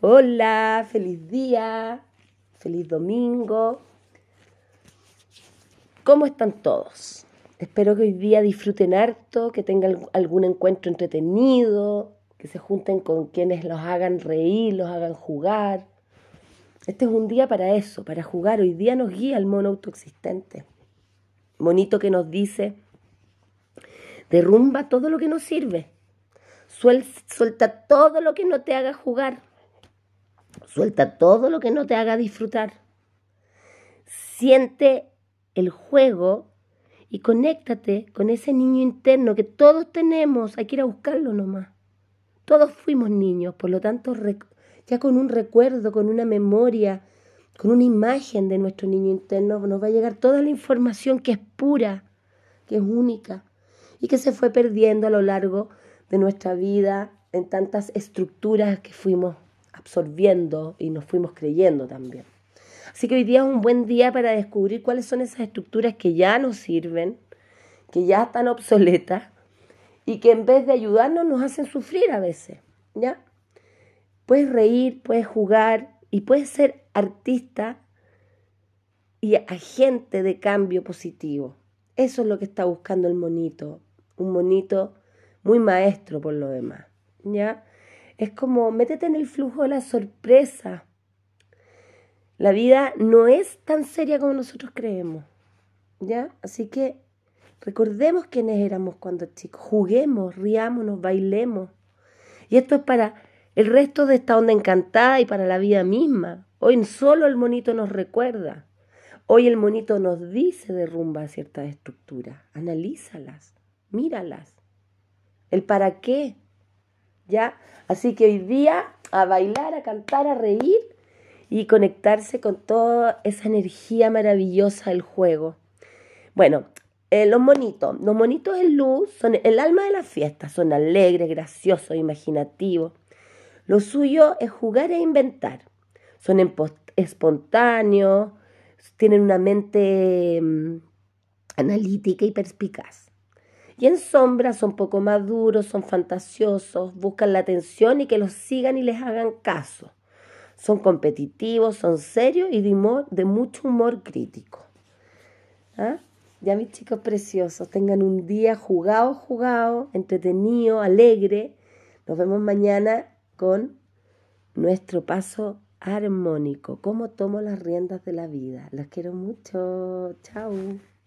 Hola, feliz día, feliz domingo. ¿Cómo están todos? Espero que hoy día disfruten harto, que tengan algún encuentro entretenido, que se junten con quienes los hagan reír, los hagan jugar. Este es un día para eso, para jugar. Hoy día nos guía el mono autoexistente. Monito que nos dice, derrumba todo lo que nos sirve. Suelta todo lo que no te haga jugar. Suelta todo lo que no te haga disfrutar. Siente el juego y conéctate con ese niño interno que todos tenemos. Hay que ir a buscarlo nomás. Todos fuimos niños, por lo tanto, ya con un recuerdo, con una memoria, con una imagen de nuestro niño interno, nos va a llegar toda la información que es pura, que es única y que se fue perdiendo a lo largo de nuestra vida en tantas estructuras que fuimos absorbiendo y nos fuimos creyendo también. Así que hoy día es un buen día para descubrir cuáles son esas estructuras que ya nos sirven, que ya están obsoletas y que en vez de ayudarnos nos hacen sufrir a veces, ¿ya? Puedes reír, puedes jugar y puedes ser artista y agente de cambio positivo. Eso es lo que está buscando el monito, un monito muy maestro por lo demás, ¿ya? Es como métete en el flujo de la sorpresa. La vida no es tan seria como nosotros creemos, ¿ya? Así que recordemos quiénes éramos cuando chicos, juguemos, riámonos, bailemos. Y esto es para el resto de esta onda encantada y para la vida misma. Hoy solo el monito nos recuerda. Hoy el monito nos dice derrumba ciertas estructuras. Analízalas, míralas el para qué. ¿Ya? Así que hoy día a bailar, a cantar, a reír y conectarse con toda esa energía maravillosa del juego. Bueno, eh, los monitos. Los monitos en luz son el alma de la fiesta. Son alegres, graciosos, imaginativos. Lo suyo es jugar e inventar. Son espontáneos, tienen una mente mm, analítica y perspicaz. Y en sombra son poco más duros, son fantasiosos, buscan la atención y que los sigan y les hagan caso. Son competitivos, son serios y de, mucho humor crítico. ¿Ah? Ya mis chicos preciosos, tengan un día jugado, jugado, entretenido, alegre. Nos vemos mañana con nuestro paso armónico. Cómo tomo las riendas de la vida. Las quiero mucho. Chao.